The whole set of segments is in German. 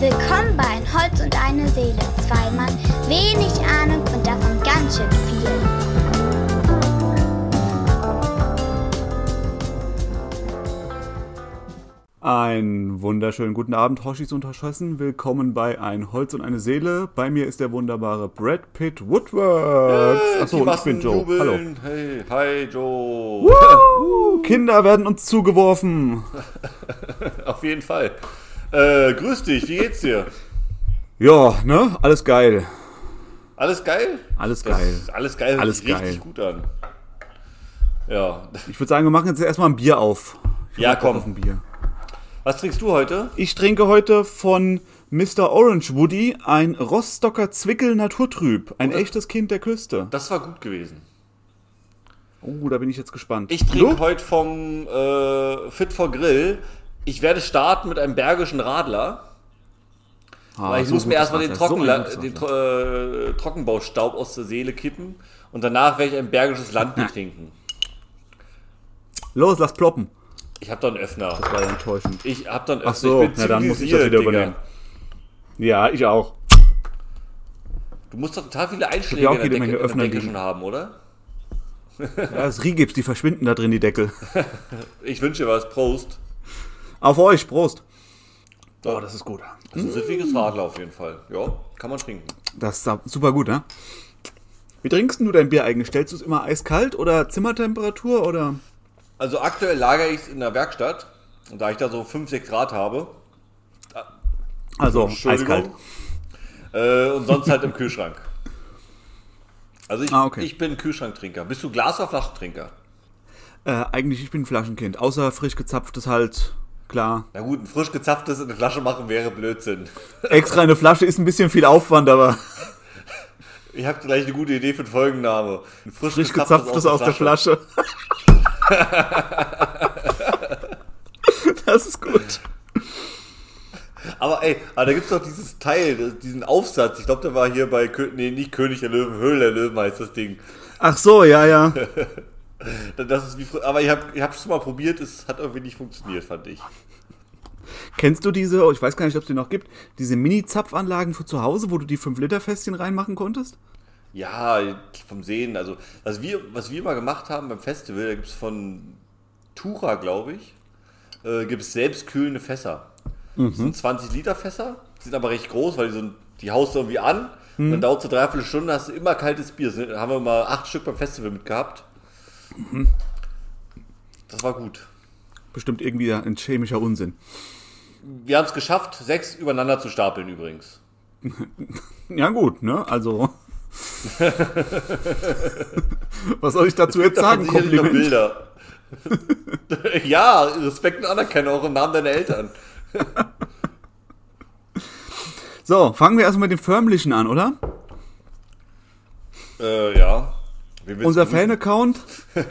Willkommen bei Ein Holz und eine Seele. Zwei Mann, wenig Ahnung und davon ganz schön viel. Einen wunderschönen guten Abend, Hoshis und Hoschossen. Willkommen bei Ein Holz und eine Seele. Bei mir ist der wunderbare Brad Pitt Woodworks. Achso, Die ich bin Joe. jubeln. Hey, hi Joe. Hallo. Kinder werden uns zugeworfen. Auf jeden Fall. Äh, grüß dich, wie geht's dir? Ja, ne? Alles geil. Alles geil? Alles Das- geil. Alles geil, hört Alles sich richtig geil. gut an. Ja. Ich würde sagen, wir machen jetzt erstmal ein Bier auf. Ich Ja, Bock auf komm. ein Bier. Was trinkst du heute? Ich trinke heute von Mr. Orange Woody ein Rostocker Zwickel Naturtrüb. Ein das- echtes Kind der Küste. Das war gut gewesen. Oh, da bin ich jetzt gespannt. Ich trinke heute vom äh, Fit for Grill. Ich werde starten mit einem bergischen Radler. Ah, weil ich so muss mir erstmal den, Wasser, so den äh, Trockenbaustaub aus der Seele kippen. Und danach werde ich ein bergisches Landbier trinken. Los, lass ploppen. Ich habe da einen Öffner. Das war ja enttäuschend. Ich habe da einen Öffner. Ach so, ich bin na dann muss ich das wieder Digga. übernehmen. Ja, ich auch. Du musst doch total viele Einschläge auch in der Decke, Menge in der Öffner Decke schon haben, oder? Ja, das Rigips, die verschwinden da drin, die Deckel. Ich wünsche dir was. Prost. Auf euch, Prost. Oh, das ist gut. Das ist ein süffiges Radler auf jeden Fall. Ja, kann man trinken. Das ist super gut, ne? Wie trinkst du dein Bier eigentlich? Stellst du es immer eiskalt oder Zimmertemperatur oder? Also aktuell lagere ich es in der Werkstatt. Und da ich da so 5, 6 Grad habe. Also eiskalt. Äh, und sonst halt im Kühlschrank. Also ich, Ah, okay. ich bin Kühlschranktrinker. Bist du Glas- oder Flaschentrinker? Äh, eigentlich, ich bin Flaschenkind. Außer frisch gezapftes halt, klar. Na gut, ein frisch gezapftes in eine Flasche machen wäre Blödsinn. Extra eine Flasche ist ein bisschen viel Aufwand, aber Ich habe gleich eine gute Idee für den Folgennamen. Ein frisch, frisch gezapftes aus der Flasche. das ist gut. Aber ey, aber da gibt's doch dieses Teil, diesen Aufsatz. Ich glaube, der war hier bei, nee, nicht König der Löwen, Höhle der Löwen heißt das Ding. Ach so, ja, ja. Das ist wie, aber ich habe ich hab's mal probiert, es hat irgendwie nicht funktioniert, fand ich. Kennst du diese, oh, ich weiß gar nicht, ob es die noch gibt, diese Mini-Zapfanlagen für zu Hause, wo du die 5-Liter-Fässchen reinmachen konntest? Ja, vom Sehen, also was wir, was wir mal gemacht haben beim Festival, da gibt's von Tura, glaube ich, äh, gibt's selbstkühlende Fässer. Das sind 20 Liter Fässer, sind aber recht groß, weil die, so, die haust du irgendwie an, und dann dauert so dreiviertel Stunde, hast du immer kaltes Bier. Das haben wir mal acht Stück beim Festival mitgehabt. Das war gut. Bestimmt irgendwie ein chemischer Unsinn. Wir haben es geschafft, sechs übereinander zu stapeln übrigens. Ja, gut, ne? Also. Was soll ich dazu jetzt sagen? Kompliment. Bilder. ja, Respekt und Anerkennung auch im Namen deiner Eltern. So, fangen wir erstmal mit dem Förmlichen an, oder? Äh, ja. Unser Fan-Account,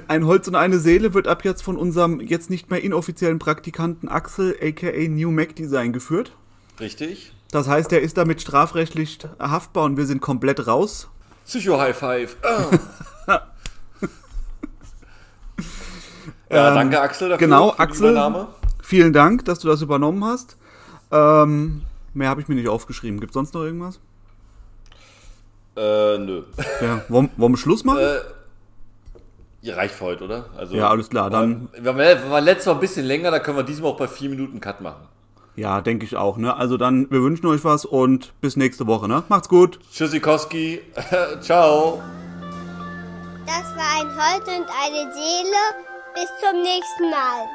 ein Holz und eine Seele, wird ab jetzt von unserem jetzt nicht mehr inoffiziellen Praktikanten Axel, aka New Mac Design, geführt. Richtig. Das heißt, er ist damit strafrechtlich haftbar und wir sind komplett raus. Psycho High Five. Ah. ja, danke Axel dafür. genau, Axel. Vielen Dank, dass du das übernommen hast. Ähm, mehr habe ich mir nicht aufgeschrieben. Gibt sonst noch irgendwas? Äh, nö. Ja, wollen, wollen wir Schluss machen? Äh, ja, reicht für heute, oder? Also, Ja, alles klar, dann- Wir waren, wir waren letztes Mal ein bisschen länger, da können wir diesmal auch bei vier Minuten Cut machen. Ja, denke ich auch. Ne? Also dann, wir wünschen euch was und bis nächste Woche. Ne? Macht's gut. Tschüssikowski. Ciao. Das war ein Holz und eine Seele. Bis zum nächsten Mal.